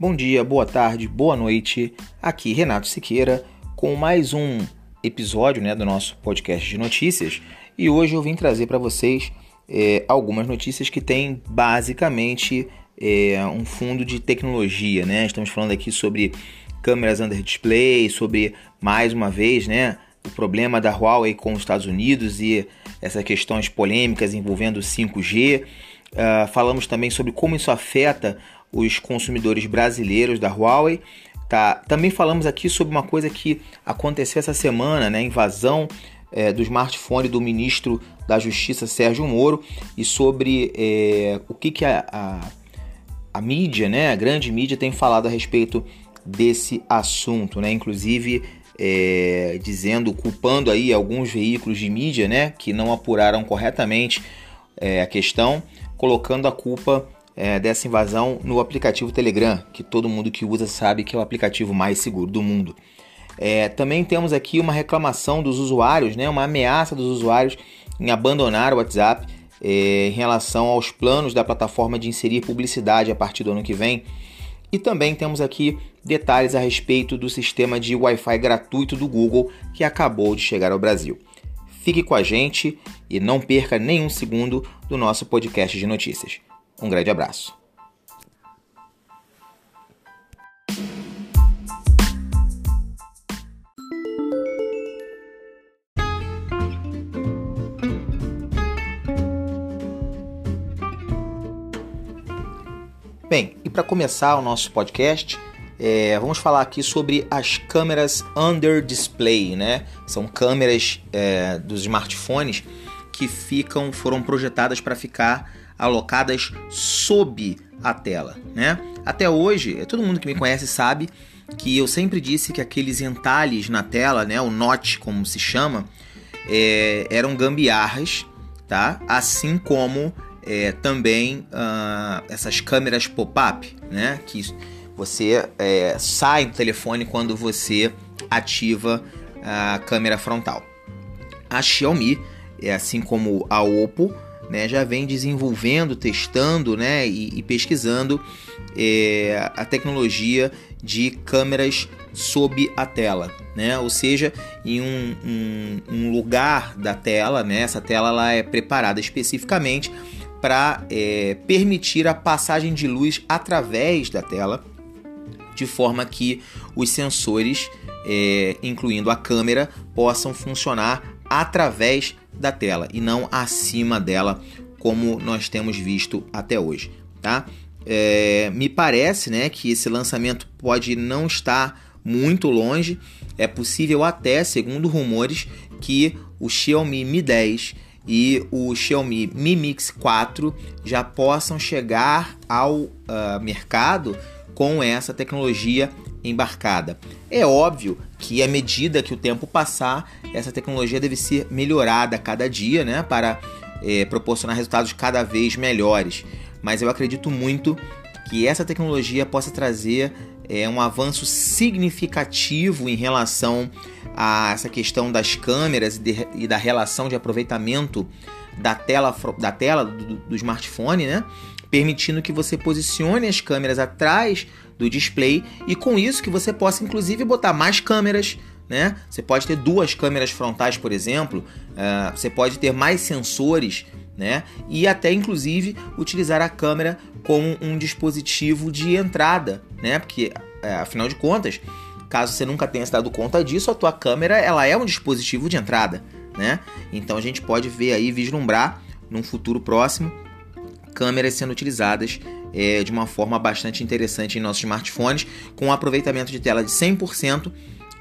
Bom dia, boa tarde, boa noite. Aqui Renato Siqueira com mais um episódio né, do nosso podcast de notícias e hoje eu vim trazer para vocês é, algumas notícias que têm basicamente é, um fundo de tecnologia. Né? Estamos falando aqui sobre câmeras under display, sobre mais uma vez né, o problema da Huawei com os Estados Unidos e essas questões polêmicas envolvendo 5G. Uh, ah, falamos também sobre como isso afeta os consumidores brasileiros da Huawei. Tá? Também falamos aqui sobre uma coisa que aconteceu essa semana, né? invasão é, do smartphone do ministro da Justiça Sérgio Moro e sobre é, o que, que a, a, a, mídia, né? a grande mídia, tem falado a respeito desse assunto, né? inclusive é, dizendo, culpando aí alguns veículos de mídia né? que não apuraram corretamente é, a questão, colocando a culpa é, dessa invasão no aplicativo Telegram, que todo mundo que usa sabe que é o aplicativo mais seguro do mundo. É, também temos aqui uma reclamação dos usuários, né, uma ameaça dos usuários em abandonar o WhatsApp é, em relação aos planos da plataforma de inserir publicidade a partir do ano que vem. E também temos aqui detalhes a respeito do sistema de Wi-Fi gratuito do Google que acabou de chegar ao Brasil. Fique com a gente e não perca nenhum segundo do nosso podcast de notícias. Um grande abraço. Bem, e para começar o nosso podcast, é, vamos falar aqui sobre as câmeras under display, né? São câmeras é, dos smartphones que ficam, foram projetadas para ficar alocadas sob a tela, né? Até hoje, todo mundo que me conhece sabe que eu sempre disse que aqueles entalhes na tela, né, o notch como se chama, é, eram gambiarras, tá? Assim como é, também uh, essas câmeras pop-up, né? Que você é, sai do telefone quando você ativa a câmera frontal. A Xiaomi, é assim como a Oppo, né, já vem desenvolvendo, testando né, e, e pesquisando é, a tecnologia de câmeras sob a tela, né? ou seja, em um, um, um lugar da tela, né? essa tela ela é preparada especificamente para é, permitir a passagem de luz através da tela, de forma que os sensores, é, incluindo a câmera, possam funcionar através da tela e não acima dela, como nós temos visto até hoje, tá? É, me parece, né, que esse lançamento pode não estar muito longe. É possível até, segundo rumores, que o Xiaomi Mi 10 e o Xiaomi Mi Mix 4 já possam chegar ao uh, mercado com essa tecnologia embarcada. É óbvio que à medida que o tempo passar, essa tecnologia deve ser melhorada a cada dia, né, para é, proporcionar resultados cada vez melhores. Mas eu acredito muito que essa tecnologia possa trazer é, um avanço significativo em relação a essa questão das câmeras e, de, e da relação de aproveitamento da tela, da tela do, do smartphone, né? Permitindo que você posicione as câmeras atrás do display e com isso que você possa inclusive botar mais câmeras, né? Você pode ter duas câmeras frontais, por exemplo, uh, você pode ter mais sensores, né? E até inclusive utilizar a câmera como um dispositivo de entrada, né? Porque uh, afinal de contas, caso você nunca tenha se dado conta disso, a tua câmera ela é um dispositivo de entrada, né? Então a gente pode ver aí vislumbrar num futuro próximo câmeras sendo utilizadas é, de uma forma bastante interessante em nossos smartphones, com um aproveitamento de tela de 100%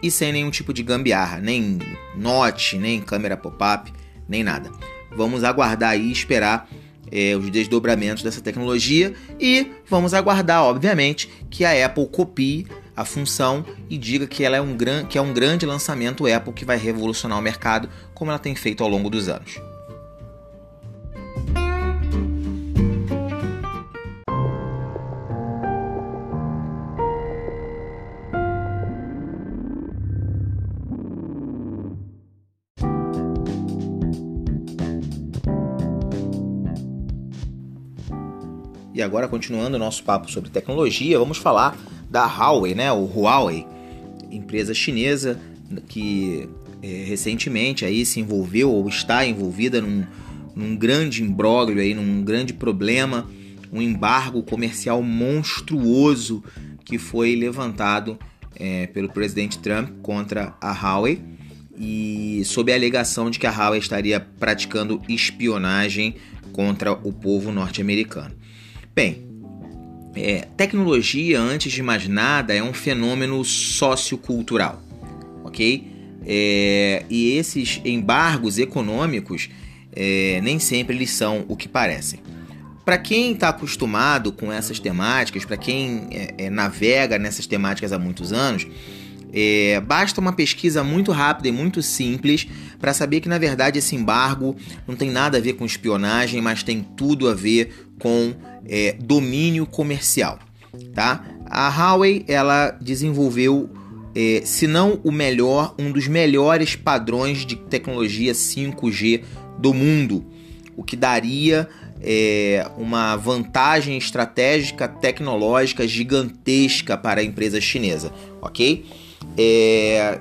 e sem nenhum tipo de gambiarra, nem notch, nem câmera pop-up, nem nada. Vamos aguardar e esperar é, os desdobramentos dessa tecnologia e vamos aguardar, obviamente, que a Apple copie a função e diga que ela é um, gran que é um grande lançamento Apple que vai revolucionar o mercado, como ela tem feito ao longo dos anos. Agora, continuando o nosso papo sobre tecnologia, vamos falar da Huawei, né? O Huawei, empresa chinesa que é, recentemente aí se envolveu ou está envolvida num, num grande imbróglio aí, num grande problema, um embargo comercial monstruoso que foi levantado é, pelo presidente Trump contra a Huawei e sob a alegação de que a Huawei estaria praticando espionagem contra o povo norte-americano. Bem, é, tecnologia, antes de mais nada, é um fenômeno sociocultural, ok? É, e esses embargos econômicos é, nem sempre eles são o que parecem. Para quem está acostumado com essas temáticas, para quem é, é, navega nessas temáticas há muitos anos, é, basta uma pesquisa muito rápida e muito simples para saber que na verdade esse embargo não tem nada a ver com espionagem, mas tem tudo a ver com é, domínio comercial. Tá? A Huawei ela desenvolveu, é, se não o melhor, um dos melhores padrões de tecnologia 5G do mundo, o que daria é, uma vantagem estratégica tecnológica gigantesca para a empresa chinesa, ok? É,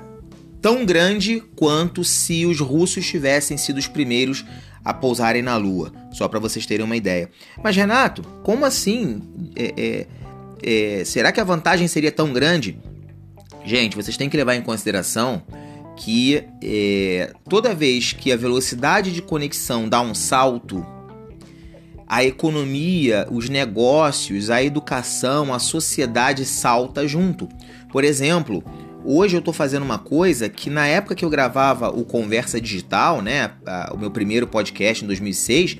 tão grande quanto se os russos tivessem sido os primeiros a pousarem na Lua, só para vocês terem uma ideia. Mas Renato, como assim? É, é, é, será que a vantagem seria tão grande? Gente, vocês têm que levar em consideração que é, toda vez que a velocidade de conexão dá um salto, a economia, os negócios, a educação, a sociedade salta junto. Por exemplo, hoje eu estou fazendo uma coisa que na época que eu gravava o Conversa Digital, né, o meu primeiro podcast em 2006,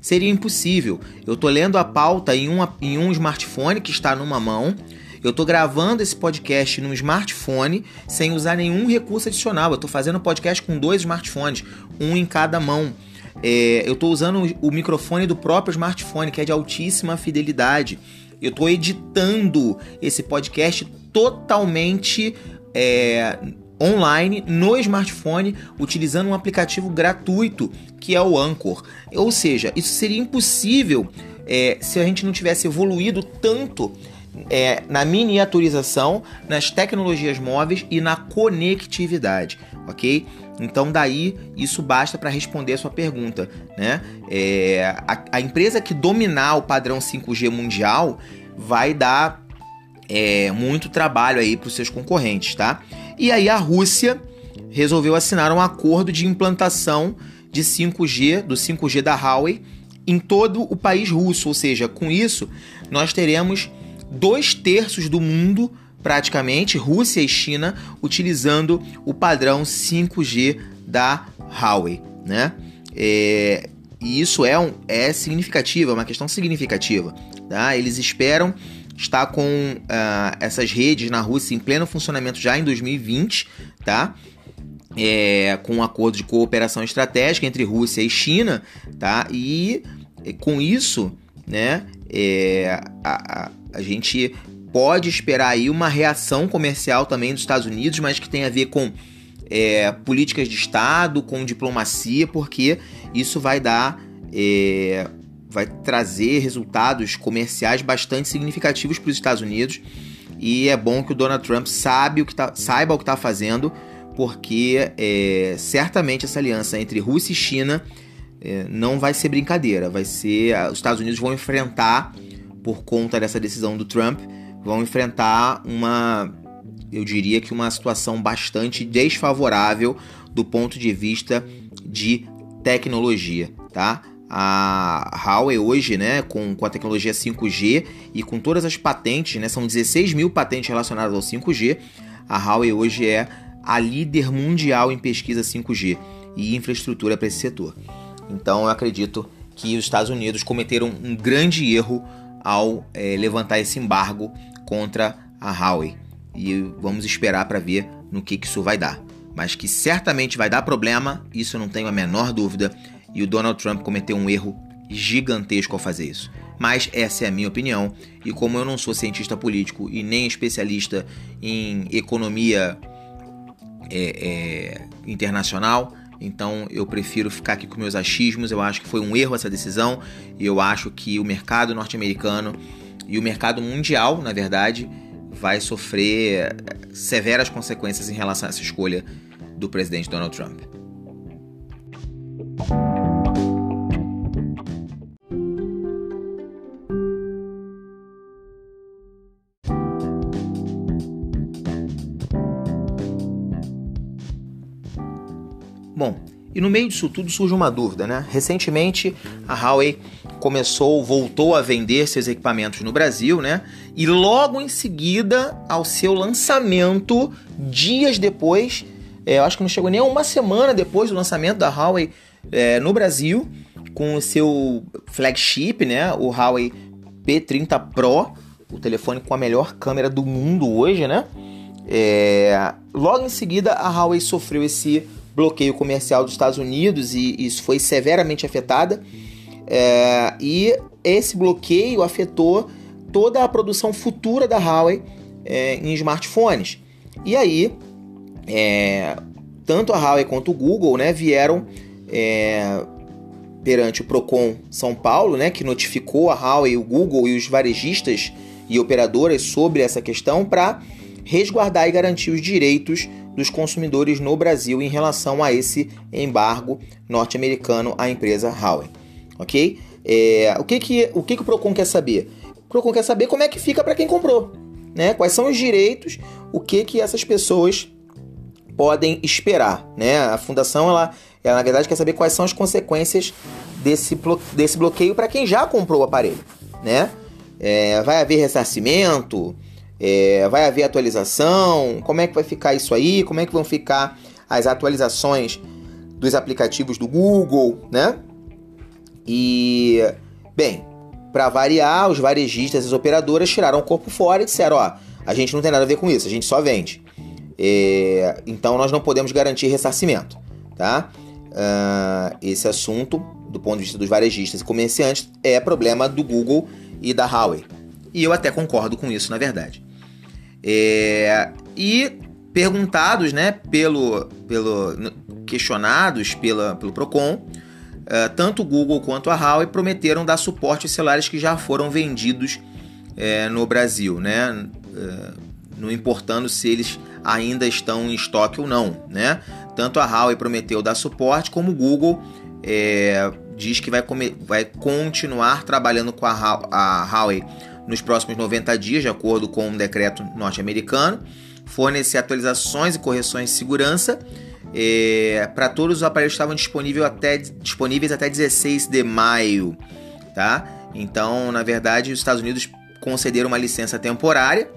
seria impossível. Eu estou lendo a pauta em, uma, em um smartphone que está numa mão eu estou gravando esse podcast num smartphone sem usar nenhum recurso adicional. Eu estou fazendo podcast com dois smartphones, um em cada mão. É, eu estou usando o microfone do próprio smartphone, que é de altíssima fidelidade. Eu estou editando esse podcast totalmente é, online no smartphone, utilizando um aplicativo gratuito que é o Anchor. Ou seja, isso seria impossível é, se a gente não tivesse evoluído tanto é, na miniaturização, nas tecnologias móveis e na conectividade, ok? Então daí isso basta para responder a sua pergunta, né? É, a, a, empresa que dominar o padrão 5G mundial vai dar é, muito trabalho aí para os seus concorrentes, tá? E aí a Rússia resolveu assinar um acordo de implantação de 5G do 5G da Huawei em todo o país russo, ou seja, com isso nós teremos dois terços do mundo, praticamente, Rússia e China, utilizando o padrão 5G da Huawei, né? É, e isso é, um, é significativo, é uma questão significativa. Tá? Eles esperam estar com uh, essas redes na Rússia em pleno funcionamento já em 2020, tá? É, com um acordo de cooperação estratégica entre Rússia e China, tá? E com isso, né, é, a, a gente pode esperar aí uma reação comercial também dos Estados Unidos, mas que tem a ver com é, políticas de Estado, com diplomacia, porque isso vai dar. É, vai trazer resultados comerciais bastante significativos para os Estados Unidos. E é bom que o Donald Trump sabe o que tá, saiba o que está fazendo, porque é, certamente essa aliança entre Rússia e China é, não vai ser brincadeira. Vai ser. Os Estados Unidos vão enfrentar por conta dessa decisão do Trump, vão enfrentar uma, eu diria que uma situação bastante desfavorável do ponto de vista de tecnologia, tá? A Huawei hoje, né, com, com a tecnologia 5G e com todas as patentes, né, são 16 mil patentes relacionadas ao 5G, a Huawei hoje é a líder mundial em pesquisa 5G e infraestrutura para esse setor. Então eu acredito que os Estados Unidos cometeram um grande erro ao é, levantar esse embargo contra a Huawei. E vamos esperar para ver no que, que isso vai dar. Mas que certamente vai dar problema, isso eu não tenho a menor dúvida. E o Donald Trump cometeu um erro gigantesco ao fazer isso. Mas essa é a minha opinião. E como eu não sou cientista político e nem especialista em economia é, é, internacional, Então eu prefiro ficar aqui com meus achismos. Eu acho que foi um erro essa decisão e eu acho que o mercado norte-americano e o mercado mundial, na verdade, vai sofrer severas consequências em relação a essa escolha do presidente Donald Trump. E no meio disso tudo surge uma dúvida, né? Recentemente a Huawei começou, voltou a vender seus equipamentos no Brasil, né? E logo em seguida ao seu lançamento, dias depois, é, eu acho que não chegou nem uma semana depois do lançamento da Huawei é, no Brasil, com o seu flagship, né? O Huawei P30 Pro, o telefone com a melhor câmera do mundo hoje, né? É, logo em seguida a Huawei sofreu esse bloqueio comercial dos Estados Unidos e isso foi severamente afetada. É, e esse bloqueio afetou toda a produção futura da Huawei é, em smartphones. E aí, é, tanto a Huawei quanto o Google né, vieram é, perante o Procon São Paulo, né, que notificou a Huawei, o Google e os varejistas e operadoras sobre essa questão para resguardar e garantir os direitos dos consumidores no Brasil em relação a esse embargo norte-americano à empresa Huawei. Ok? É, o que, que, o que, que o Procon quer saber? O Procon quer saber como é que fica para quem comprou. Né? Quais são os direitos, o que, que essas pessoas podem esperar. Né? A fundação, ela, ela, na verdade, quer saber quais são as consequências desse, desse bloqueio para quem já comprou o aparelho. Né? É, vai haver ressarcimento? É, vai haver atualização? Como é que vai ficar isso aí? Como é que vão ficar as atualizações dos aplicativos do Google, né? E, bem, para variar, os varejistas e as operadoras tiraram o corpo fora e disseram: ó, a gente não tem nada a ver com isso, a gente só vende. É, então nós não podemos garantir ressarcimento, tá? Uh, esse assunto, do ponto de vista dos varejistas e comerciantes, é problema do Google e da Huawei. E eu até concordo com isso, na verdade. É, e perguntados, né, pelo, pelo questionados pela, pelo Procon, uh, tanto o Google quanto a Huawei prometeram dar suporte aos celulares que já foram vendidos uh, no Brasil, né, uh, não importando se eles ainda estão em estoque ou não, né. Tanto a Huawei prometeu dar suporte, como o Google é, diz que vai, vai continuar trabalhando com a, a Huawei nos próximos 90 dias, de acordo com um decreto norte-americano, fornecer atualizações e correções de segurança é, para todos os aparelhos que estavam disponíveis até, disponíveis até 16 de maio. Tá? Então, na verdade, os Estados Unidos concederam uma licença temporária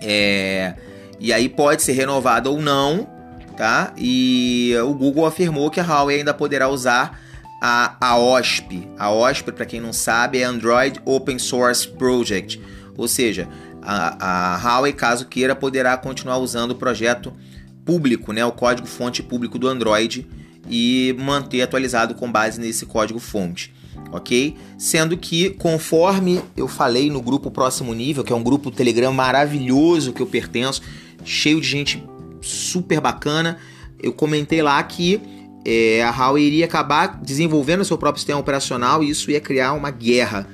é, e aí pode ser renovada ou não. Tá? E o Google afirmou que a Huawei ainda poderá usar a, a OSP. A OSP, para quem não sabe, é Android Open Source Project, ou seja, a, a Huawei, caso queira, poderá continuar usando o projeto público, né, o código-fonte público do Android e manter atualizado com base nesse código-fonte, ok? Sendo que, conforme eu falei no grupo Próximo Nível, que é um grupo Telegram maravilhoso que eu pertenço, cheio de gente super bacana, eu comentei lá que é, a Huawei iria acabar desenvolvendo seu próprio sistema operacional e isso ia criar uma guerra.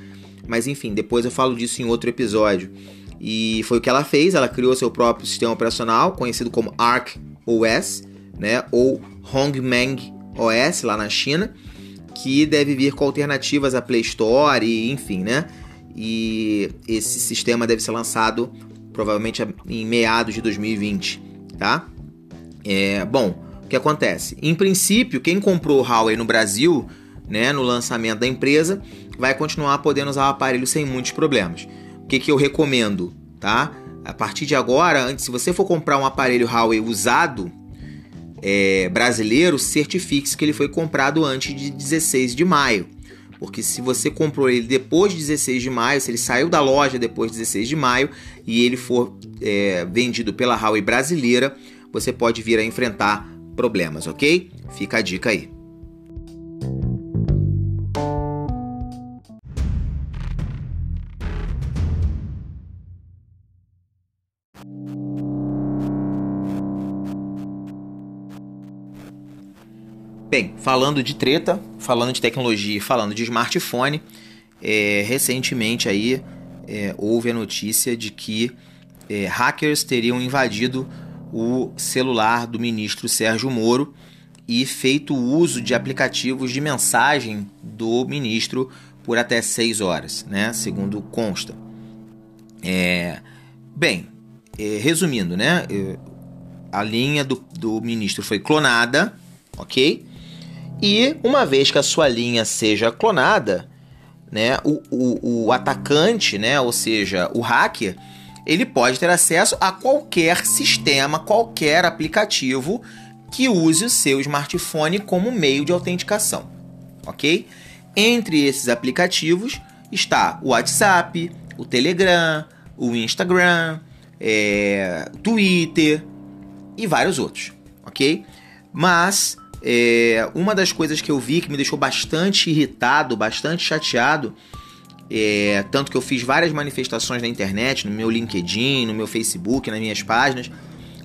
Mas enfim, depois eu falo disso em outro episódio. E foi o que ela fez, ela criou seu próprio sistema operacional, conhecido como Arc OS, né, ou Hongmeng OS lá na China, que deve vir com alternativas à Play Store e enfim, né? E esse sistema deve ser lançado provavelmente em meados de 2020, tá? É, bom, que acontece? Em princípio, quem comprou o Huawei no Brasil, né, no lançamento da empresa, vai continuar podendo usar o aparelho sem muitos problemas. O que, que eu recomendo, tá? A partir de agora, antes, se você for comprar um aparelho Huawei usado é, brasileiro, certifique-se que ele foi comprado antes de 16 de maio. Porque se você comprou ele depois de 16 de maio, se ele saiu da loja depois de 16 de maio e ele for é, vendido pela Huawei brasileira, você pode vir a enfrentar problemas, ok? Fica a dica aí. Bem, falando de treta, falando de tecnologia, falando de smartphone, é, recentemente aí é, houve a notícia de que é, hackers teriam invadido o celular do ministro Sérgio Moro e feito uso de aplicativos de mensagem do ministro por até seis horas, né? Segundo consta. É, bem, é, resumindo, né? É, a linha do, do ministro foi clonada, ok? E uma vez que a sua linha seja clonada, né, o, o, o atacante, né, ou seja, o hacker, ele pode ter acesso a qualquer sistema, qualquer aplicativo que use o seu smartphone como meio de autenticação, ok? Entre esses aplicativos está o WhatsApp, o Telegram, o Instagram, é, Twitter e vários outros, ok? Mas é, uma das coisas que eu vi que me deixou bastante irritado, bastante chateado, é, tanto que eu fiz várias manifestações na internet, no meu LinkedIn, no meu Facebook, nas minhas páginas,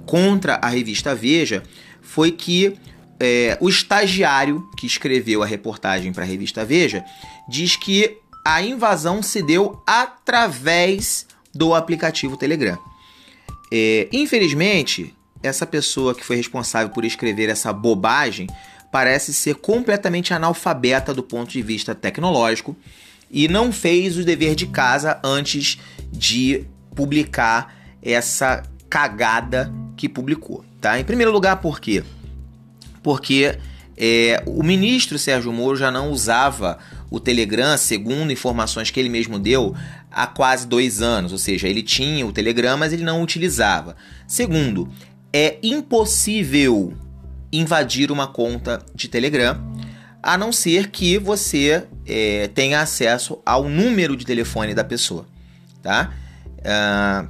contra a revista Veja, foi que é, o estagiário que escreveu a reportagem para a revista Veja diz que a invasão se deu através do aplicativo Telegram. É, infelizmente, essa pessoa que foi responsável por escrever essa bobagem parece ser completamente analfabeta do ponto de vista tecnológico e não fez o dever de casa antes de publicar essa cagada que publicou, tá? Em primeiro lugar, por quê? Porque é, o ministro Sérgio Moro já não usava o Telegram, segundo informações que ele mesmo deu, há quase dois anos. Ou seja, ele tinha o Telegram, mas ele não utilizava. Segundo, é impossível invadir uma conta de Telegram, a não ser que você é, tenha acesso ao número de telefone da pessoa, tá? Uh,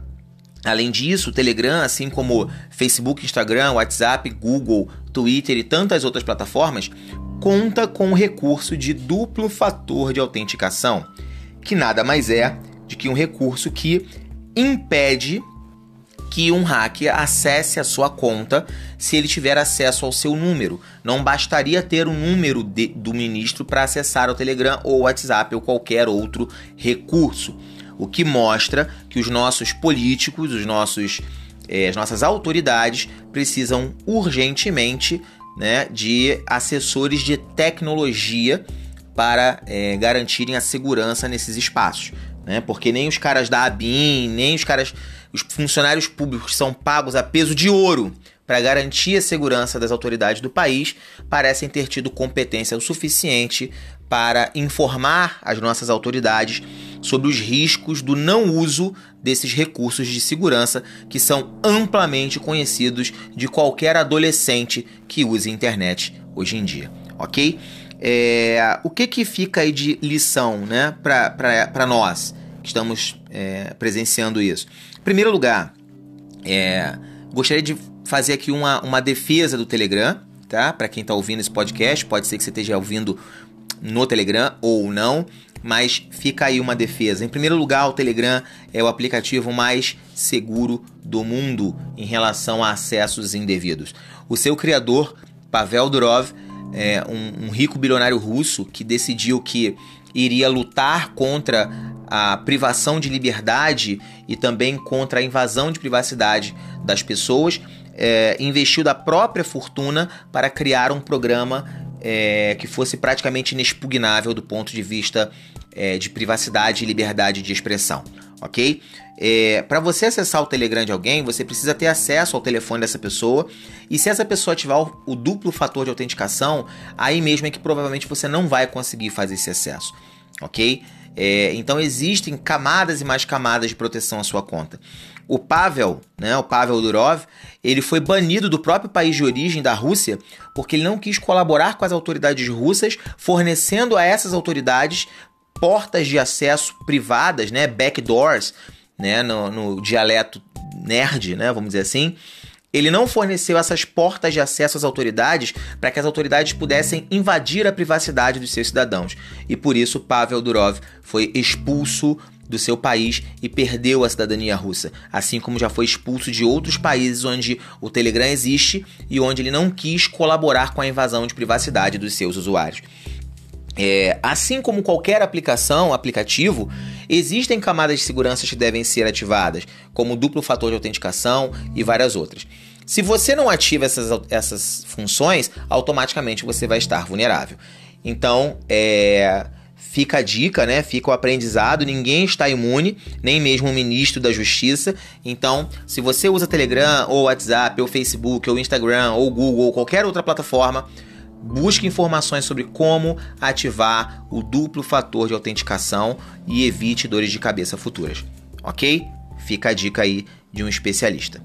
além disso, o Telegram, assim como Facebook, Instagram, WhatsApp, Google, Twitter e tantas outras plataformas, conta com o recurso de duplo fator de autenticação, que nada mais é de que um recurso que impede que um hacker acesse a sua conta se ele tiver acesso ao seu número. Não bastaria ter o um número de, do ministro para acessar o Telegram ou o WhatsApp ou qualquer outro recurso. O que mostra que os nossos políticos, os nossos, eh, as nossas autoridades precisam urgentemente né, de assessores de tecnologia para eh, garantirem a segurança nesses espaços. Né? Porque nem os caras da ABIN, nem os caras os funcionários públicos são pagos a peso de ouro para garantir a segurança das autoridades do país parecem ter tido competência o suficiente para informar as nossas autoridades sobre os riscos do não uso desses recursos de segurança que são amplamente conhecidos de qualquer adolescente que use internet hoje em dia, ok? É, o que, que fica aí de lição né, para nós que estamos é, presenciando isso? primeiro lugar, é, gostaria de fazer aqui uma, uma defesa do Telegram, tá? Para quem está ouvindo esse podcast, pode ser que você esteja ouvindo no Telegram ou não, mas fica aí uma defesa. Em primeiro lugar, o Telegram é o aplicativo mais seguro do mundo em relação a acessos indevidos. O seu criador, Pavel Durov, é um, um rico bilionário russo que decidiu que iria lutar contra a privação de liberdade e também contra a invasão de privacidade das pessoas, é, investiu da própria fortuna para criar um programa é, que fosse praticamente inexpugnável do ponto de vista é, de privacidade e liberdade de expressão, ok? É, para você acessar o Telegram de alguém, você precisa ter acesso ao telefone dessa pessoa. E se essa pessoa ativar o, o duplo fator de autenticação, aí mesmo é que provavelmente você não vai conseguir fazer esse acesso, ok? É, então existem camadas e mais camadas de proteção à sua conta. O Pavel, né, o Pavel Durov, ele foi banido do próprio país de origem da Rússia porque ele não quis colaborar com as autoridades russas, fornecendo a essas autoridades portas de acesso privadas, né, backdoors, né, no, no dialeto nerd, né, vamos dizer assim, ele não forneceu essas portas de acesso às autoridades para que as autoridades pudessem invadir a privacidade dos seus cidadãos. E por isso Pavel Durov foi expulso do seu país e perdeu a cidadania russa, assim como já foi expulso de outros países onde o Telegram existe e onde ele não quis colaborar com a invasão de privacidade dos seus usuários. É, assim como qualquer aplicação, aplicativo, existem camadas de segurança que devem ser ativadas, como duplo fator de autenticação e várias outras. Se você não ativa essas, essas funções, automaticamente você vai estar vulnerável. Então, é, fica a dica, né? Fica o aprendizado. Ninguém está imune, nem mesmo o ministro da Justiça. Então, se você usa Telegram, ou WhatsApp, ou Facebook, ou Instagram, ou Google, ou qualquer outra plataforma, busque informações sobre como ativar o duplo fator de autenticação e evite dores de cabeça futuras. Ok? Fica a dica aí de um especialista.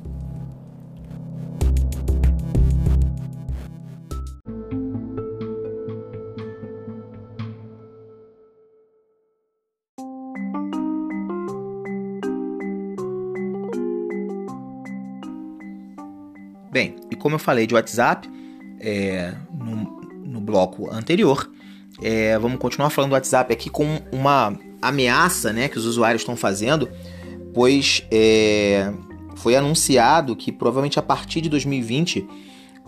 Bem, e como eu falei de WhatsApp é, bloco anterior, é, vamos continuar falando do WhatsApp aqui com uma ameaça né, que os usuários estão fazendo, pois é, foi anunciado que provavelmente a partir de 2020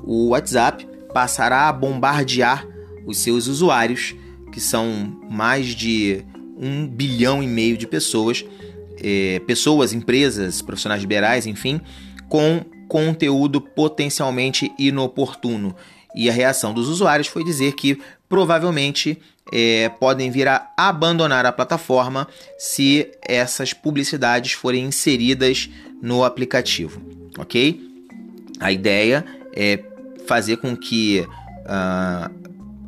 o WhatsApp passará a bombardear os seus usuários, que são mais de um bilhão e meio de pessoas, é, pessoas, empresas, profissionais liberais, enfim, com conteúdo potencialmente inoportuno. E a reação dos usuários foi dizer que provavelmente é, podem vir a abandonar a plataforma se essas publicidades forem inseridas no aplicativo, ok? A ideia é fazer com que uh,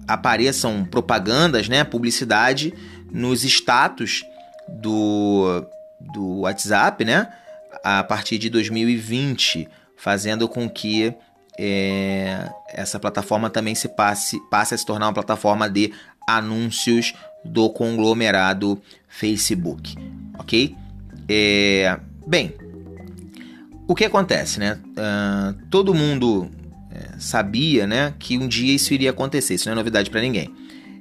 apareçam propagandas, né, publicidade nos status do, do WhatsApp, né, a partir de 2020 fazendo com que é, essa plataforma também se passe, passe a se tornar uma plataforma de anúncios do conglomerado Facebook, ok? É, bem, o que acontece, né? Uh, todo mundo é, sabia, né, que um dia isso iria acontecer. Isso não é novidade para ninguém.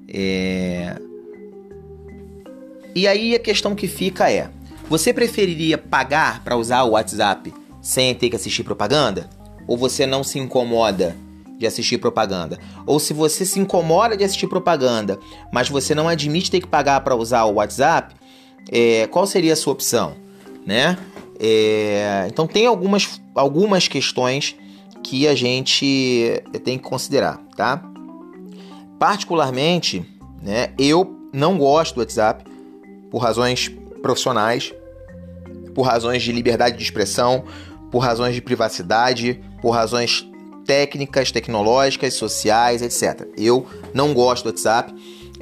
É... E aí a questão que fica é: você preferiria pagar para usar o WhatsApp sem ter que assistir propaganda? Ou você não se incomoda de assistir propaganda? Ou se você se incomoda de assistir propaganda, mas você não admite ter que pagar para usar o WhatsApp, é, qual seria a sua opção? Né? É, então tem algumas, algumas questões que a gente tem que considerar, tá? Particularmente, né, eu não gosto do WhatsApp por razões profissionais, por razões de liberdade de expressão, por razões de privacidade, por razões técnicas, tecnológicas, sociais, etc. Eu não gosto do WhatsApp.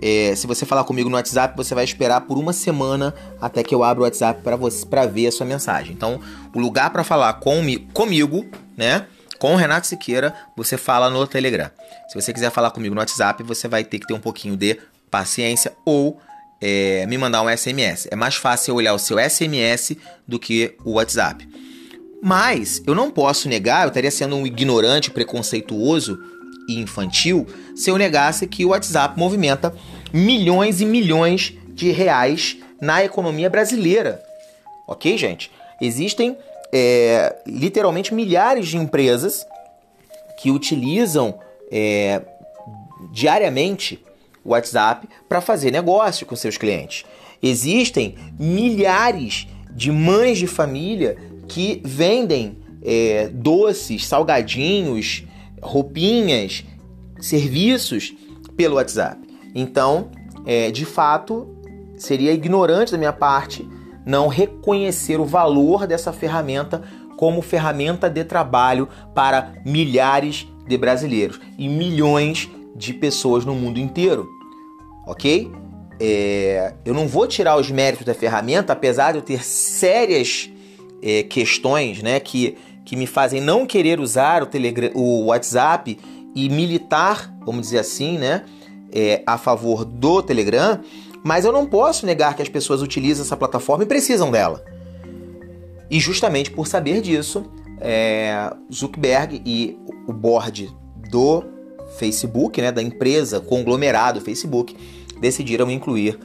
É, se você falar comigo no WhatsApp, você vai esperar por uma semana até que eu abra o WhatsApp para você para ver a sua mensagem. Então, o lugar para falar comigo, comigo, né? Com o Renato Siqueira, você fala no Telegram. Se você quiser falar comigo no WhatsApp, você vai ter que ter um pouquinho de paciência ou é, me mandar um SMS. É mais fácil olhar o seu SMS do que o WhatsApp. Mas eu não posso negar, eu estaria sendo um ignorante, preconceituoso e infantil se eu negasse que o WhatsApp movimenta milhões e milhões de reais na economia brasileira. Ok, gente? Existem é, literalmente milhares de empresas que utilizam é, diariamente o WhatsApp para fazer negócio com seus clientes. Existem milhares de mães de família que vendem é, doces, salgadinhos, roupinhas, serviços pelo WhatsApp. Então, é, de fato, seria ignorante da minha parte não reconhecer o valor dessa ferramenta como ferramenta de trabalho para milhares de brasileiros e milhões de pessoas no mundo inteiro, ok? É, eu não vou tirar os méritos da ferramenta, apesar de eu ter sérias é, questões né, que, que me fazem não querer usar o, Telegram, o WhatsApp e militar, vamos dizer assim, né, é, a favor do Telegram, mas eu não posso negar que as pessoas utilizam essa plataforma e precisam dela. E justamente por saber disso, é, Zuckerberg e o board do Facebook, né, da empresa conglomerado Facebook, decidiram incluir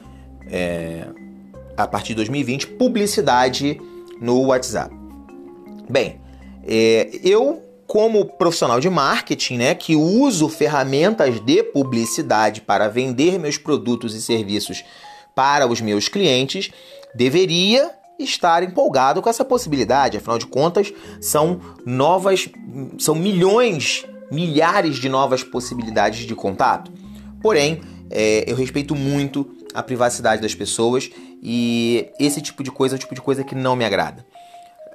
é, a partir de 2020, publicidade no WhatsApp. Bem, é, eu como profissional de marketing, né, que uso ferramentas de publicidade para vender meus produtos e serviços para os meus clientes, deveria estar empolgado com essa possibilidade. Afinal de contas, são novas, são milhões, milhares de novas possibilidades de contato. Porém, é, eu respeito muito a privacidade das pessoas e esse tipo de coisa é o tipo de coisa que não me agrada.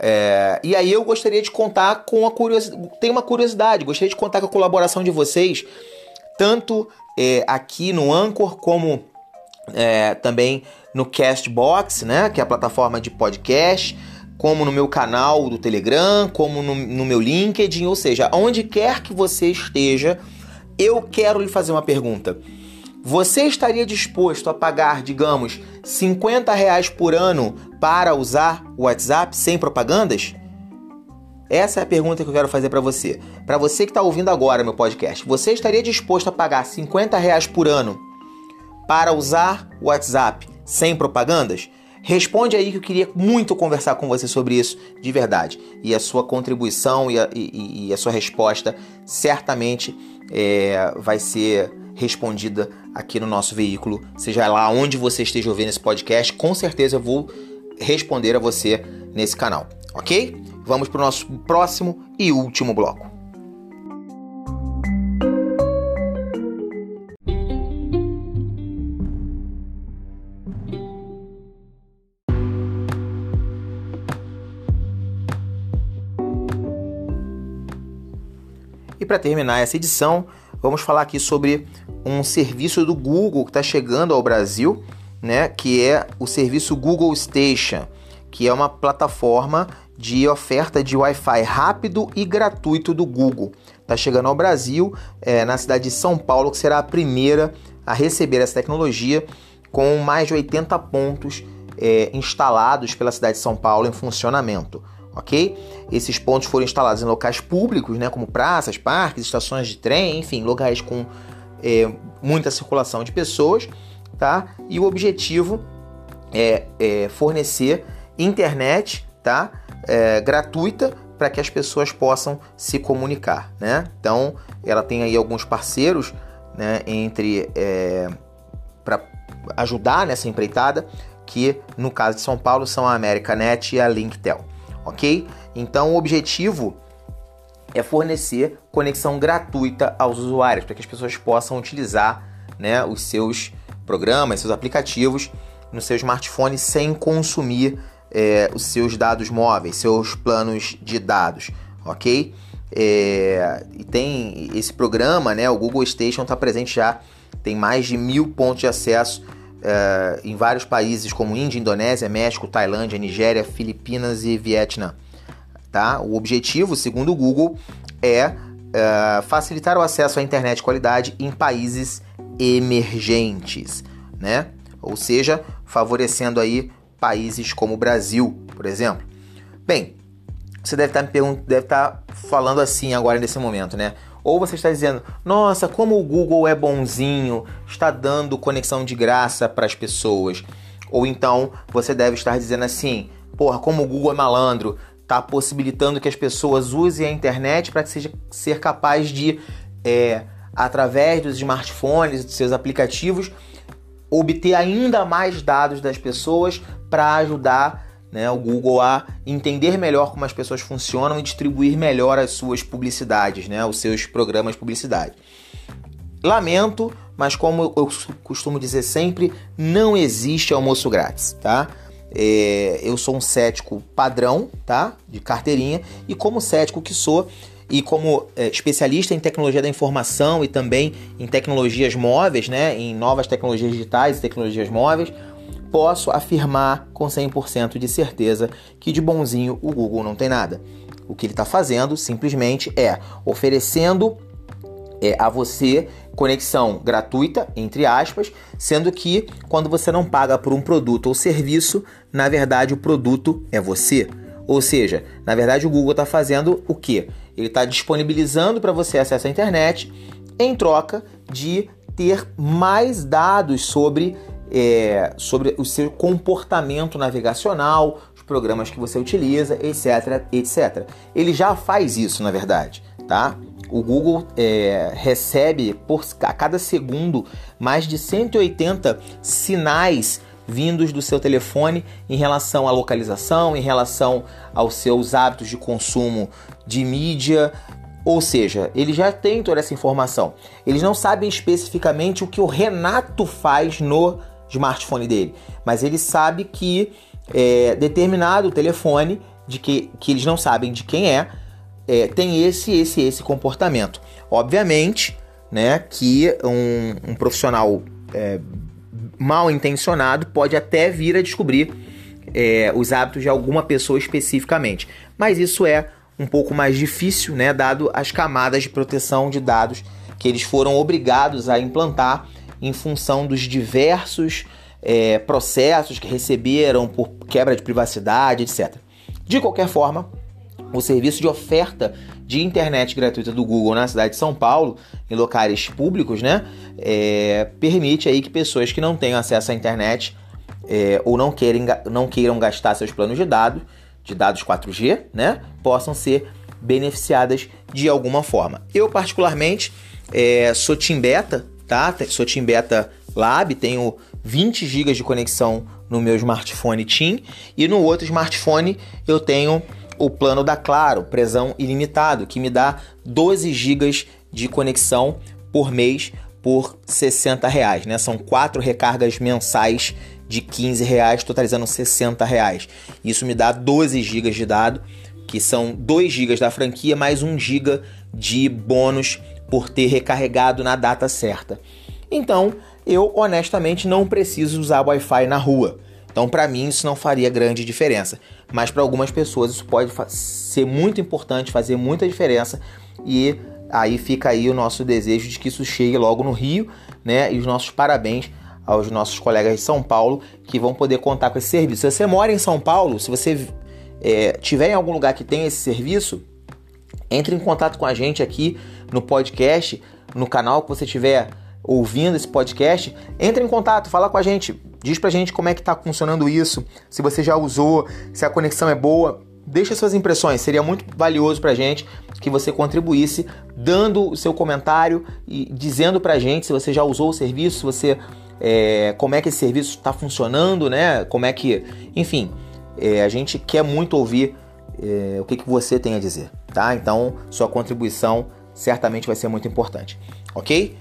É, e aí eu gostaria de contar com a curiosidade. Tem uma curiosidade, gostaria de contar com a colaboração de vocês, tanto é, aqui no Anchor como é, também no Castbox, né? Que é a plataforma de podcast, como no meu canal do Telegram, como no, no meu LinkedIn, ou seja, onde quer que você esteja, eu quero lhe fazer uma pergunta. Você estaria disposto a pagar, digamos, 50 reais por ano para usar o WhatsApp sem propagandas? Essa é a pergunta que eu quero fazer para você. Para você que está ouvindo agora meu podcast, você estaria disposto a pagar 50 reais por ano para usar o WhatsApp sem propagandas? Responde aí que eu queria muito conversar com você sobre isso de verdade. E a sua contribuição e a, e, e a sua resposta certamente é, vai ser respondida aqui no nosso veículo, seja lá onde você esteja ouvindo esse podcast, com certeza eu vou responder a você nesse canal, ok? Vamos para o nosso próximo e último bloco. E para terminar essa edição, vamos falar aqui sobre um serviço do Google que está chegando ao Brasil, né, que é o serviço Google Station, que é uma plataforma de oferta de Wi-Fi rápido e gratuito do Google. Está chegando ao Brasil, é, na cidade de São Paulo, que será a primeira a receber essa tecnologia, com mais de 80 pontos é, instalados pela cidade de São Paulo em funcionamento ok? Esses pontos foram instalados em locais públicos, né, como praças, parques, estações de trem, enfim, locais com é, muita circulação de pessoas, tá? E o objetivo é, é fornecer internet, tá? É, gratuita para que as pessoas possam se comunicar, né? Então, ela tem aí alguns parceiros, né, entre é, para ajudar nessa empreitada, que no caso de São Paulo são a Americanet e a Linktel ok? Então o objetivo é fornecer conexão gratuita aos usuários para que as pessoas possam utilizar né, os seus programas, seus aplicativos no seu smartphone sem consumir é, os seus dados móveis, seus planos de dados, ok? É, e tem esse programa, né? O Google Station está presente já, tem mais de mil pontos de acesso uh, em vários países como Índia, Indonésia, México, Tailândia, Nigéria, Filipinas e Vietnã. Tá? O objetivo, segundo o Google, é uh, facilitar o acesso à internet de qualidade em países emergentes, né? Ou seja, favorecendo aí países como o Brasil, por exemplo. Bem, você deve estar me perguntando, deve estar falando assim agora nesse momento, né? Ou você está dizendo, nossa, como o Google é bonzinho, está dando conexão de graça para as pessoas. Ou então você deve estar dizendo assim, porra, como o Google é malandro, está possibilitando que as pessoas usem a internet para que seja ser capaz de, é, através dos smartphones, dos seus aplicativos, obter ainda mais dados das pessoas para ajudar né, o Google a entender melhor como as pessoas funcionam e distribuir melhor as suas publicidades, né, os seus programas de publicidade. Lamento, mas como eu costumo dizer sempre, não existe almoço grátis, tá? É, eu sou um cético padrão, tá? De carteirinha, e como cético que sou, e como é, especialista em tecnologia da informação e também em tecnologias móveis, né? Em novas tecnologias digitais e tecnologias móveis, posso afirmar com 100% de certeza que de bonzinho o Google não tem nada. O que ele está fazendo simplesmente é oferecendo é, a você conexão gratuita, entre aspas, sendo que quando você não paga por um produto ou serviço, na verdade o produto é você. Ou seja, na verdade o Google está fazendo o que? Ele está disponibilizando para você acesso à internet em troca de ter mais dados sobre é, sobre o seu comportamento navegacional, os programas que você utiliza, etc, etc. Ele já faz isso, na verdade, tá? O Google é, recebe por a cada segundo mais de 180 sinais vindos do seu telefone em relação à localização, em relação aos seus hábitos de consumo de mídia, ou seja, ele já tem toda essa informação. Eles não sabem especificamente o que o Renato faz no smartphone dele, mas ele sabe que é, determinado telefone de que, que eles não sabem de quem é, é tem esse, esse, esse comportamento. Obviamente, né, que um, um profissional é, mal intencionado pode até vir a descobrir é, os hábitos de alguma pessoa especificamente, mas isso é um pouco mais difícil, né, dado as camadas de proteção de dados que eles foram obrigados a implantar em função dos diversos é, processos que receberam por quebra de privacidade, etc. De qualquer forma, o serviço de oferta de internet gratuita do Google na cidade de São Paulo, em locais públicos, né, é, permite aí que pessoas que não tenham acesso à internet é, ou não, querem, não queiram gastar seus planos de dados de dados 4G, né, possam ser beneficiadas de alguma forma. Eu particularmente é, sou Team Beta, tá? Sou Team Beta Lab, tenho 20 GB de conexão no meu smartphone Team e no outro smartphone eu tenho o plano da Claro, presão ilimitado, que me dá 12 GB de conexão por mês por 60 reais, né? São quatro recargas mensais de 15 reais, totalizando 60 reais. Isso me dá 12 GB de dado, que são 2 GB da franquia mais 1 GB de bônus por ter recarregado na data certa. Então, eu honestamente não preciso usar Wi-Fi na rua. Então, para mim, isso não faria grande diferença. Mas para algumas pessoas, isso pode ser muito importante, fazer muita diferença. E aí fica aí o nosso desejo de que isso chegue logo no Rio, né? E os nossos parabéns aos nossos colegas de São Paulo que vão poder contar com esse serviço. Se você mora em São Paulo, se você é, tiver em algum lugar que tem esse serviço, entre em contato com a gente aqui no podcast, no canal que você estiver ouvindo esse podcast, entre em contato, fala com a gente, diz pra gente como é que tá funcionando isso, se você já usou, se a conexão é boa, deixa suas impressões, seria muito valioso pra gente que você contribuísse dando o seu comentário e dizendo pra gente se você já usou o serviço, se você é, como é que esse serviço está funcionando, né? Como é que, enfim, é, a gente quer muito ouvir é, o que, que você tem a dizer, tá? Então, sua contribuição certamente vai ser muito importante, ok?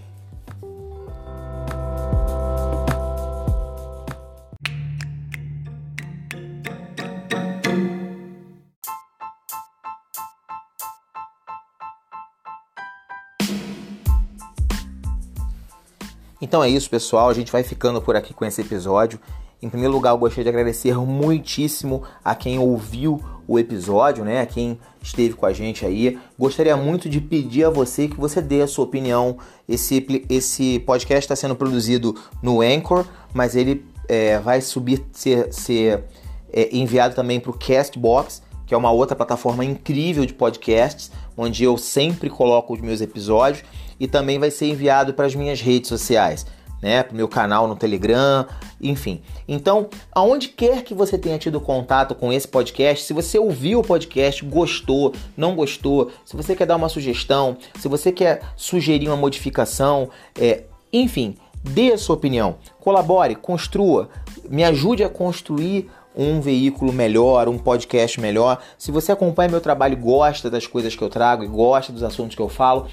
Então é isso, pessoal. A gente vai ficando por aqui com esse episódio. Em primeiro lugar, eu gostaria de agradecer muitíssimo a quem ouviu o episódio, né? A quem esteve com a gente aí. Gostaria muito de pedir a você que você dê a sua opinião. Esse, esse podcast está sendo produzido no Anchor, mas ele é, vai subir, ser, ser é, enviado também para o Castbox, que é uma outra plataforma incrível de podcasts, onde eu sempre coloco os meus episódios e também vai ser enviado para as minhas redes sociais, né, para o meu canal no Telegram, enfim. Então, aonde quer que você tenha tido contato com esse podcast, se você ouviu o podcast, gostou, não gostou, se você quer dar uma sugestão, se você quer sugerir uma modificação, é, enfim, dê a sua opinião, colabore, construa, me ajude a construir um veículo melhor, um podcast melhor. Se você acompanha meu trabalho e gosta das coisas que eu trago e gosta dos assuntos que eu falo,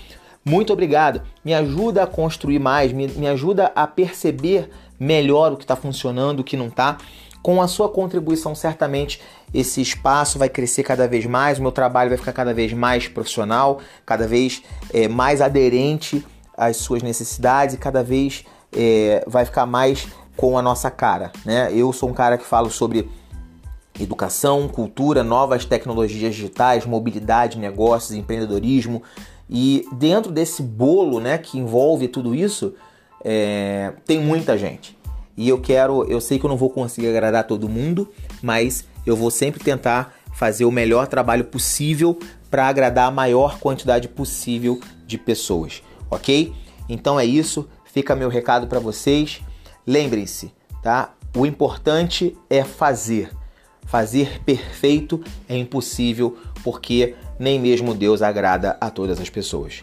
muito obrigado. Me ajuda a construir mais, me, me ajuda a perceber melhor o que está funcionando, o que não está. Com a sua contribuição, certamente esse espaço vai crescer cada vez mais, o meu trabalho vai ficar cada vez mais profissional, cada vez é, mais aderente às suas necessidades e cada vez é, vai ficar mais com a nossa cara. Né? Eu sou um cara que falo sobre educação, cultura, novas tecnologias digitais, mobilidade, negócios, empreendedorismo. E dentro desse bolo, né, que envolve tudo isso, é, tem muita gente. E eu quero, eu sei que eu não vou conseguir agradar todo mundo, mas eu vou sempre tentar fazer o melhor trabalho possível para agradar a maior quantidade possível de pessoas, ok? Então é isso, fica meu recado para vocês. Lembrem-se, tá? O importante é fazer. Fazer perfeito é impossível porque nem mesmo Deus agrada a todas as pessoas.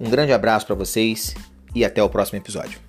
Um grande abraço para vocês e até o próximo episódio.